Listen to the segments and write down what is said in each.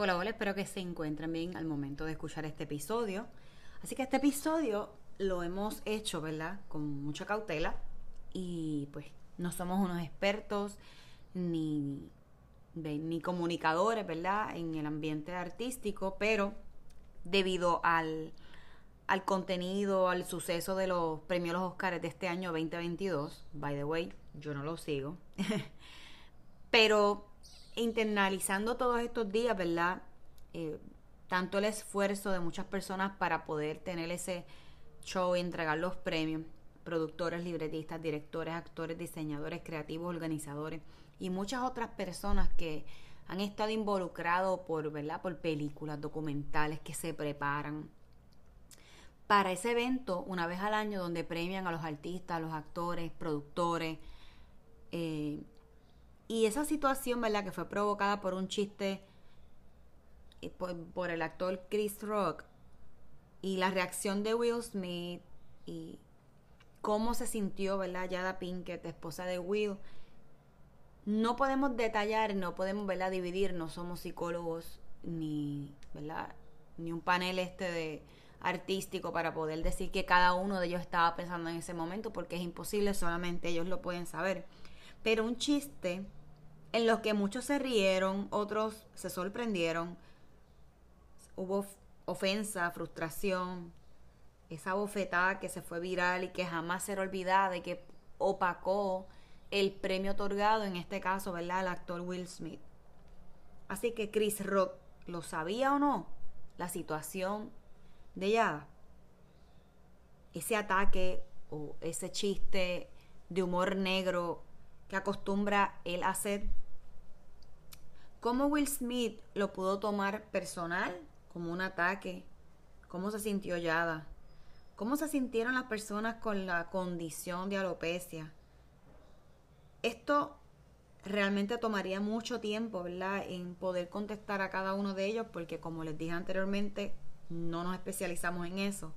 Hola, hola, espero que se encuentren bien al momento de escuchar este episodio. Así que este episodio lo hemos hecho, ¿verdad? Con mucha cautela y pues no somos unos expertos ni, ni comunicadores, ¿verdad? En el ambiente artístico, pero debido al, al contenido, al suceso de los premios los Oscars de este año 2022, by the way, yo no lo sigo, pero internalizando todos estos días, ¿verdad? Eh, tanto el esfuerzo de muchas personas para poder tener ese show y entregar los premios, productores, libretistas, directores, actores, diseñadores, creativos, organizadores y muchas otras personas que han estado involucrados por, ¿verdad? por películas, documentales que se preparan para ese evento una vez al año donde premian a los artistas, a los actores, productores, y esa situación, ¿verdad? Que fue provocada por un chiste eh, por, el actor Chris Rock y la reacción de Will Smith y cómo se sintió, ¿verdad? Yada Pinkett, esposa de Will. No podemos detallar, no podemos, ¿verdad? Dividir, no somos psicólogos ni, ¿verdad? Ni un panel este de artístico para poder decir que cada uno de ellos estaba pensando en ese momento porque es imposible, solamente ellos lo pueden saber. Pero un chiste en los que muchos se rieron, otros se sorprendieron. Hubo ofensa, frustración, esa bofetada que se fue viral y que jamás será olvidada y que opacó el premio otorgado, en este caso, ¿verdad?, al actor Will Smith. Así que Chris Rock, ¿lo sabía o no? La situación de Yada. Ese ataque o ese chiste de humor negro que acostumbra él hacer. ¿Cómo Will Smith lo pudo tomar personal, como un ataque? ¿Cómo se sintió Yada? ¿Cómo se sintieron las personas con la condición de alopecia? Esto realmente tomaría mucho tiempo, ¿verdad? En poder contestar a cada uno de ellos, porque como les dije anteriormente, no nos especializamos en eso.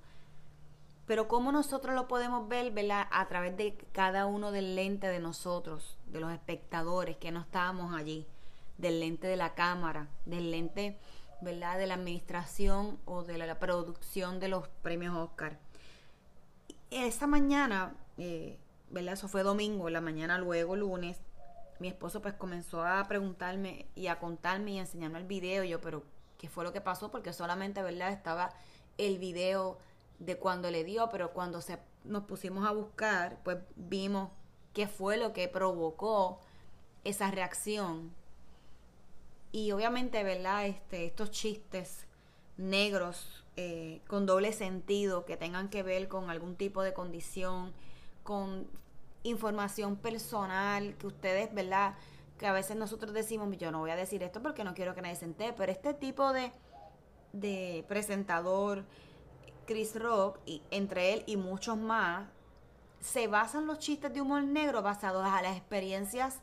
Pero cómo nosotros lo podemos ver, ¿verdad? A través de cada uno del lente de nosotros, de los espectadores que no estábamos allí, del lente de la cámara, del lente, ¿verdad? De la administración o de la, producción de los premios Oscar. Esa mañana, eh, ¿verdad? Eso fue domingo, la mañana luego, lunes, mi esposo pues comenzó a preguntarme y a contarme y a enseñarme el video. yo, pero, ¿qué fue lo que pasó? Porque solamente, ¿verdad? Estaba el video de cuando le dio, pero cuando se, nos pusimos a buscar, pues vimos qué fue lo que provocó esa reacción. Y obviamente, ¿verdad? Este, estos chistes negros eh, con doble sentido que tengan que ver con algún tipo de condición, con información personal que ustedes, ¿verdad? Que a veces nosotros decimos, yo no voy a decir esto porque no quiero que nadie se entere, pero este tipo de, de presentador, Chris Rock, y entre él y muchos más, se basan los chistes de humor negro basados a las experiencias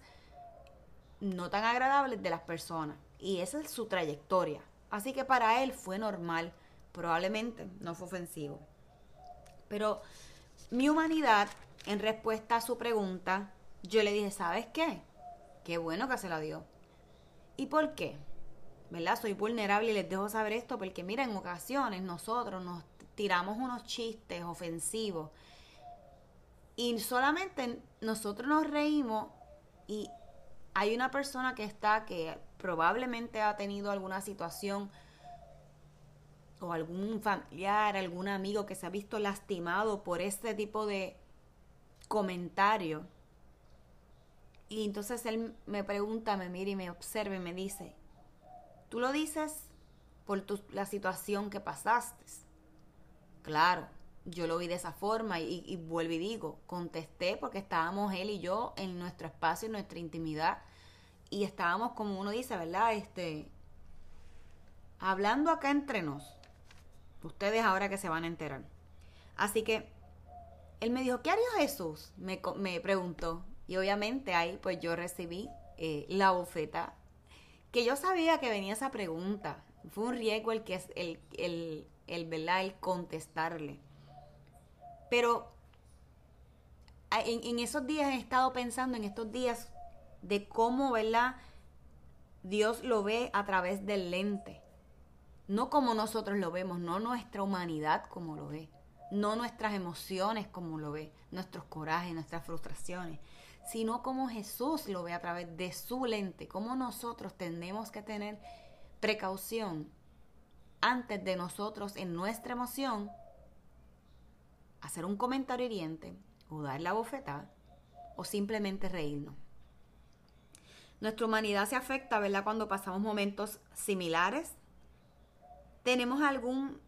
no tan agradables de las personas. Y esa es su trayectoria. Así que para él fue normal. Probablemente no fue ofensivo. Pero mi humanidad, en respuesta a su pregunta, yo le dije, ¿sabes qué? Qué bueno que se la dio. ¿Y por qué? ¿Verdad? Soy vulnerable y les dejo saber esto porque, mira, en ocasiones nosotros nos tiramos unos chistes ofensivos y solamente nosotros nos reímos y hay una persona que está que probablemente ha tenido alguna situación o algún familiar, algún amigo que se ha visto lastimado por este tipo de comentario. Y entonces él me pregunta, me mira y me observa y me dice, tú lo dices por la situación que pasaste. Claro, yo lo vi de esa forma y, vuelvo y digo, contesté porque estábamos él y yo en nuestro espacio, en nuestra intimidad y estábamos como uno dice, ¿verdad? Este, hablando acá entre nos, ustedes ahora que se van a enterar. Así que él me dijo, ¿qué haría Jesús? Me, me preguntó y obviamente ahí pues yo recibí eh, la bofeta que yo sabía que venía esa pregunta. Fue un riesgo el que el, el, el, ¿verdad? contestarle. Pero en, en, esos días he estado pensando, en estos días, de cómo, ¿verdad? Dios lo ve a través del lente. No como nosotros lo vemos, no nuestra humanidad como lo ve, no nuestras emociones como lo ve, nuestros corajes, nuestras frustraciones, sino como Jesús lo ve a través de su lente, como nosotros tenemos que tener precaución antes de nosotros en nuestra emoción hacer un comentario hiriente o dar la bofetada o simplemente reírnos. Nuestra humanidad se afecta, ¿verdad? Cuando pasamos momentos similares. ¿Tenemos algún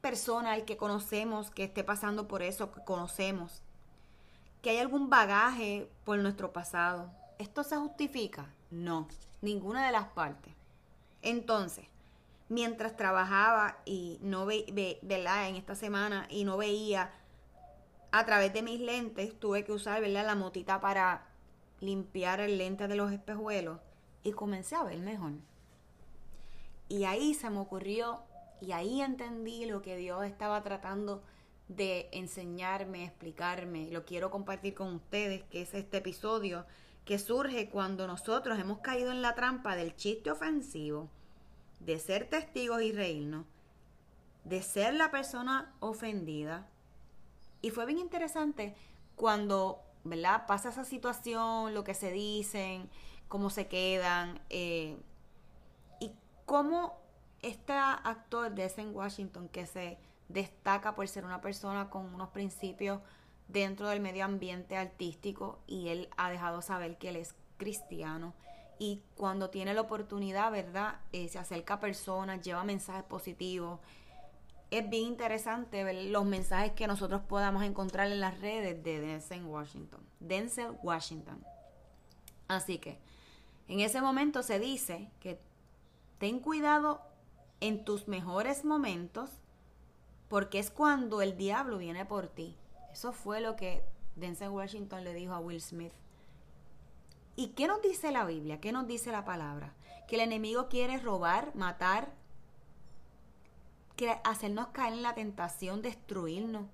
persona al que conocemos que esté pasando por eso, que conocemos? ¿Que hay algún bagaje por nuestro pasado? ¿Esto se justifica? No, ninguna de las partes. Entonces, mientras trabajaba y no veía, ¿verdad? En esta semana y no veía a través de mis lentes, tuve que usar, ¿verdad? La motita para limpiar el lente de los espejuelos y comencé a ver mejor. Y ahí se me ocurrió y ahí entendí lo que Dios estaba tratando de enseñarme, explicarme. Lo quiero compartir con ustedes, que es este episodio que surge cuando nosotros hemos caído en la trampa del chiste ofensivo, de ser testigos y reírnos, de ser la persona ofendida. Y fue bien interesante cuando ¿verdad? Pasa esa situación, lo que se dicen, cómo se quedan, eh, y cómo este actor de en Washington, que se destaca por ser una persona con unos principios dentro del medio ambiente artístico, y él ha dejado saber que él es cristiano, y cuando tiene la oportunidad, ¿verdad? Eh, se acerca a personas, lleva mensajes positivos, es bien interesante ver los mensajes que nosotros podamos encontrar en las redes de Denzel Washington. Denzel Washington. Así que en ese momento se dice que ten cuidado en tus mejores momentos porque es cuando el diablo viene por ti. Eso fue lo que Denzel Washington le dijo a Will Smith. ¿Y qué nos dice la Biblia? ¿Qué nos dice la palabra? Que el enemigo quiere robar, matar, que hacernos caer en la tentación, destruirnos.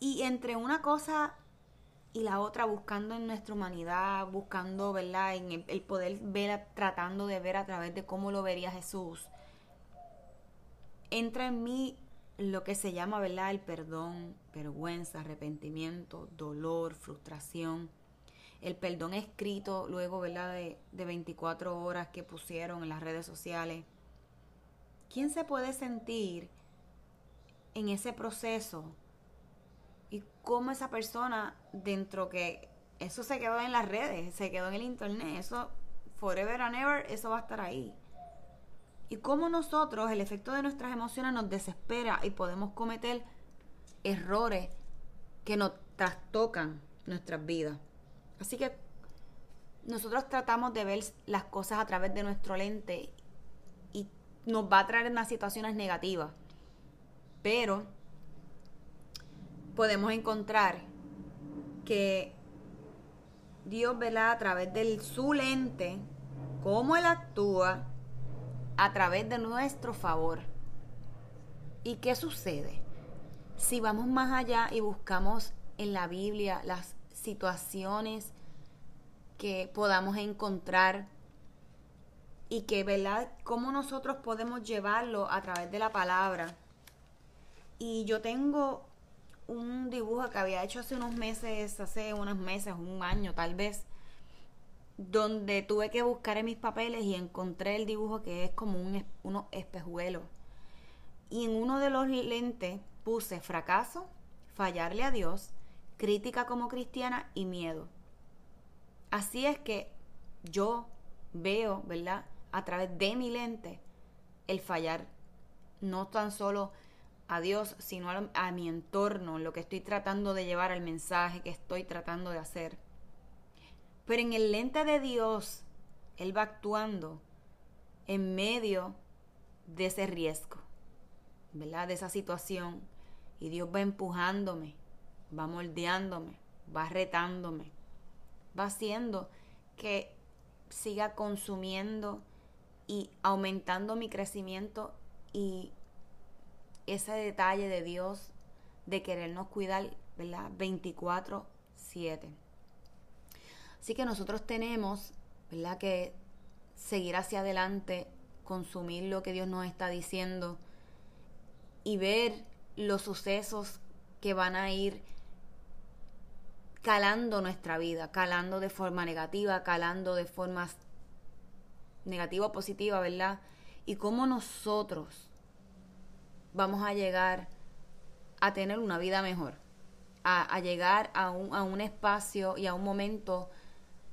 Y entre una cosa y la otra, buscando en nuestra humanidad, buscando, ¿verdad? En el, poder ver, tratando de ver a través de cómo lo vería Jesús, entra en mí lo que se llama, ¿verdad? El perdón, vergüenza, arrepentimiento, dolor, frustración. El perdón escrito luego, ¿verdad? De, de 24 horas que pusieron en las redes sociales ¿Quién se puede sentir en ese proceso? Y cómo esa persona, dentro que eso se quedó en las redes, se quedó en el internet, eso forever and ever, eso va a estar ahí. Y cómo nosotros, el efecto de nuestras emociones nos desespera y podemos cometer errores que nos trastocan nuestras vidas. Así que nosotros tratamos de ver las cosas a través de nuestro lente y nos va a traer unas situaciones negativas. Pero podemos encontrar que Dios, ¿verdad? A través de su lente, cómo Él actúa a través de nuestro favor. ¿Y qué sucede? Si vamos más allá y buscamos en la Biblia las situaciones que podamos encontrar y que, ¿verdad? Cómo nosotros podemos llevarlo a través de la palabra. Y yo tengo un dibujo que había hecho hace unos meses, hace unos meses, un año tal vez, donde tuve que buscar en mis papeles y encontré el dibujo que es como un, unos espejuelos. Y en uno de los lentes puse fracaso, fallarle a Dios, crítica como cristiana y miedo. Así es que yo veo, ¿verdad? A través de mi lente el fallar, no tan solo a Dios, sino a, mi entorno, lo que estoy tratando de llevar al mensaje que estoy tratando de hacer. Pero en el lente de Dios, Él va actuando en medio de ese riesgo, ¿verdad? De esa situación. Y Dios va empujándome, va moldeándome, va retándome, va haciendo que siga consumiendo y aumentando mi crecimiento y ese detalle de Dios de querernos cuidar, ¿verdad? 24/7. Así que nosotros tenemos, ¿verdad? Que seguir hacia adelante, consumir lo que Dios nos está diciendo y ver los sucesos que van a ir calando nuestra vida, calando de forma negativa, calando de forma negativa o positiva, ¿verdad? Y cómo nosotros vamos a llegar a tener una vida mejor, a, llegar a un, a un espacio y a un momento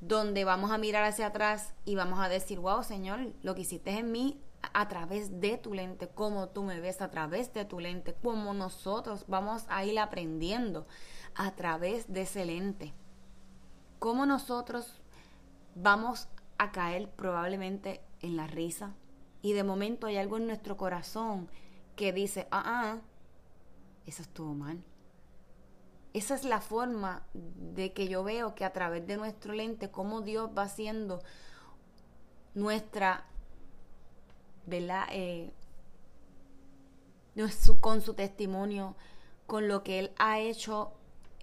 donde vamos a mirar hacia atrás y vamos a decir, wow, Señor, lo que hiciste en mí a través de tu lente, cómo tú me ves a través de tu lente, cómo nosotros vamos a ir aprendiendo a través de ese lente, cómo nosotros vamos a caer probablemente en la risa y de momento hay algo en nuestro corazón que dice, ah, ah, eso estuvo mal. Esa es la forma de que yo veo que a través de nuestro lente, cómo Dios va haciendo nuestra, ¿verdad? Eh, con su testimonio, con lo que Él ha hecho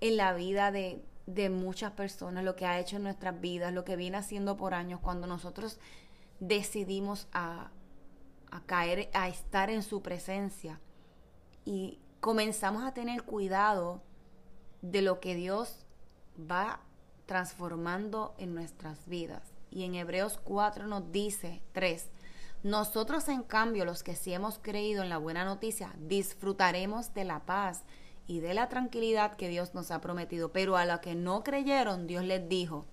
en la vida de, de muchas personas, lo que ha hecho en nuestras vidas, lo que viene haciendo por años, cuando nosotros decidimos a, a caer, a estar en su presencia. Y comenzamos a tener cuidado de lo que Dios va transformando en nuestras vidas. Y en Hebreos 4 nos dice 3, nosotros en cambio los que sí hemos creído en la buena noticia, disfrutaremos de la paz y de la tranquilidad que Dios nos ha prometido. Pero a los que no creyeron, Dios les dijo,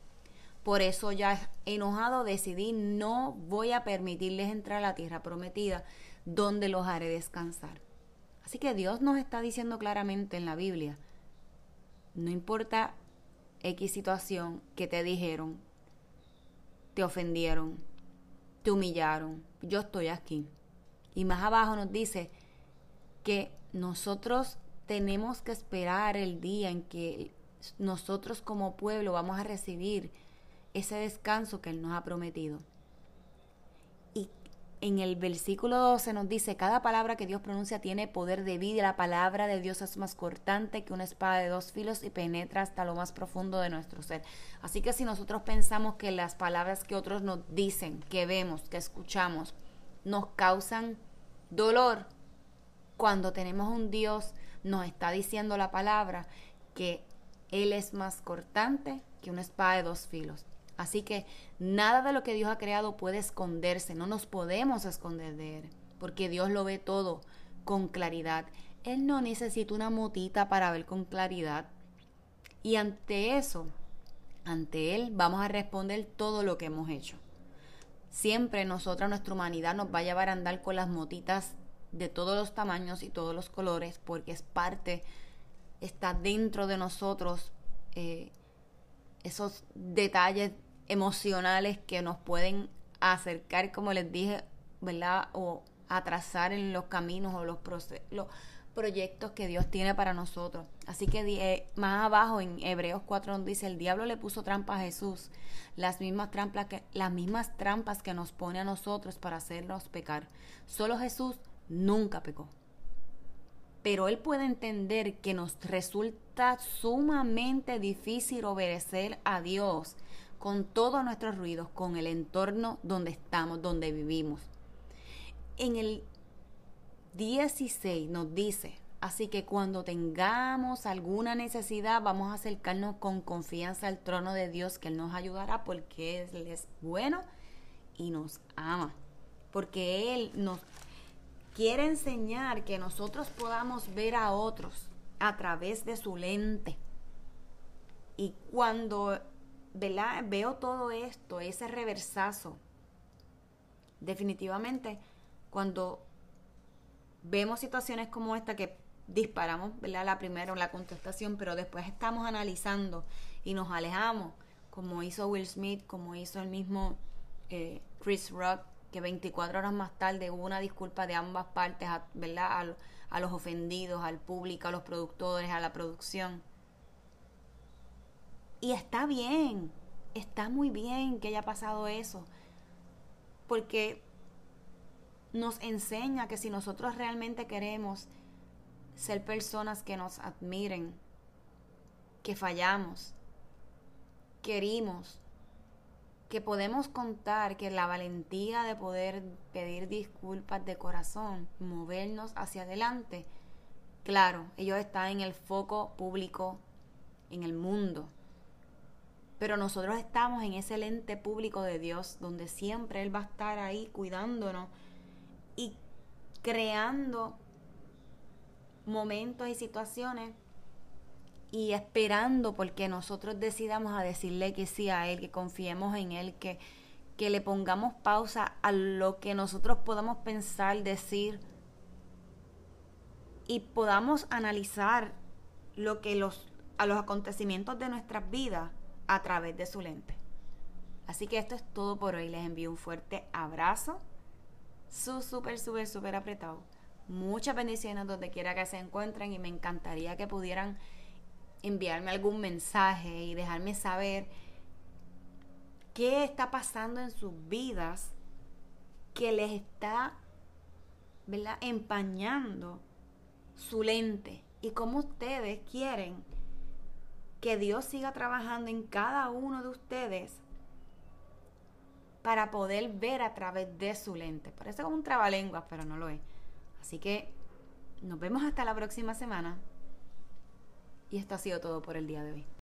por eso ya enojado decidí no voy a permitirles entrar a la tierra prometida donde los haré descansar. Así que Dios nos está diciendo claramente en la Biblia, no importa X situación que te dijeron, te ofendieron, te humillaron, yo estoy aquí. Y más abajo nos dice que nosotros tenemos que esperar el día en que nosotros como pueblo vamos a recibir ese descanso que Él nos ha prometido. Y en el versículo 12 nos dice, cada palabra que Dios pronuncia tiene poder de vida, la palabra de Dios es más cortante que una espada de dos filos y penetra hasta lo más profundo de nuestro ser. Así que si nosotros pensamos que las palabras que otros nos dicen, que vemos, que escuchamos, nos causan dolor, cuando tenemos un Dios, nos está diciendo la palabra que Él es más cortante que una espada de dos filos. Así que nada de lo que Dios ha creado puede esconderse, no nos podemos esconder de Él, porque Dios lo ve todo con claridad. Él no necesita una motita para ver con claridad. Y ante eso, ante Él vamos a responder todo lo que hemos hecho. siempre nosotras, nuestra humanidad nos va a llevar a andar con las motitas de todos los tamaños y todos los colores, porque es parte, está dentro de nosotros eh, esos detalles emocionales que nos pueden acercar, como les dije, ¿verdad? O atrasar en los caminos o los, los proyectos que Dios tiene para nosotros. Así que eh, más abajo en Hebreos 4 dice, el diablo le puso trampa a Jesús, las mismas trampas que, las mismas trampas que nos pone a nosotros para hacernos pecar. Solo Jesús nunca pecó. Pero Él puede entender que nos resulta sumamente difícil obedecer a Dios con todos nuestros ruidos, con el entorno donde estamos, donde vivimos. En el 16 nos dice, así que cuando tengamos alguna necesidad, vamos a acercarnos con confianza al trono de Dios, que Él nos ayudará porque Él es bueno y nos ama. Porque Él nos quiere enseñar que nosotros podamos ver a otros a través de su lente. Y cuando veo todo esto, ese reversazo, definitivamente, cuando vemos situaciones como esta que disparamos, ¿verdad? La primera, la contestación, pero después estamos analizando y nos alejamos, como hizo Will Smith, como hizo el mismo eh, Chris Rock, que 24 horas más tarde hubo una disculpa de ambas partes, ¿verdad? A, a los ofendidos, al público, a los productores, a la producción. Y está bien, está muy bien que haya pasado eso, porque nos enseña que si nosotros realmente queremos ser personas que nos admiren, que fallamos, querimos, que podemos contar que la valentía de poder pedir disculpas de corazón, movernos hacia adelante, claro, ellos están en el foco público, en el mundo, pero nosotros estamos en ese lente público de Dios, donde siempre Él va a estar ahí cuidándonos y creando momentos y situaciones y esperando porque nosotros decidamos a decirle que sí a Él, que confiemos en Él, que, que le pongamos pausa a lo que nosotros podamos pensar, decir y podamos analizar lo que los, a los acontecimientos de nuestras vidas a través de su lente. Así que esto es todo por hoy. Les envío un fuerte abrazo su súper, súper, súper apretado. Muchas bendiciones donde quiera que se encuentren y me encantaría que pudieran enviarme algún mensaje y dejarme saber qué está pasando en sus vidas que les está ¿verdad? empañando su lente y cómo ustedes quieren que Dios siga trabajando en cada uno de ustedes para poder ver a través de su lente. Parece como un trabalenguas, pero no lo es. Así que nos vemos hasta la próxima semana. Y esto ha sido todo por el día de hoy.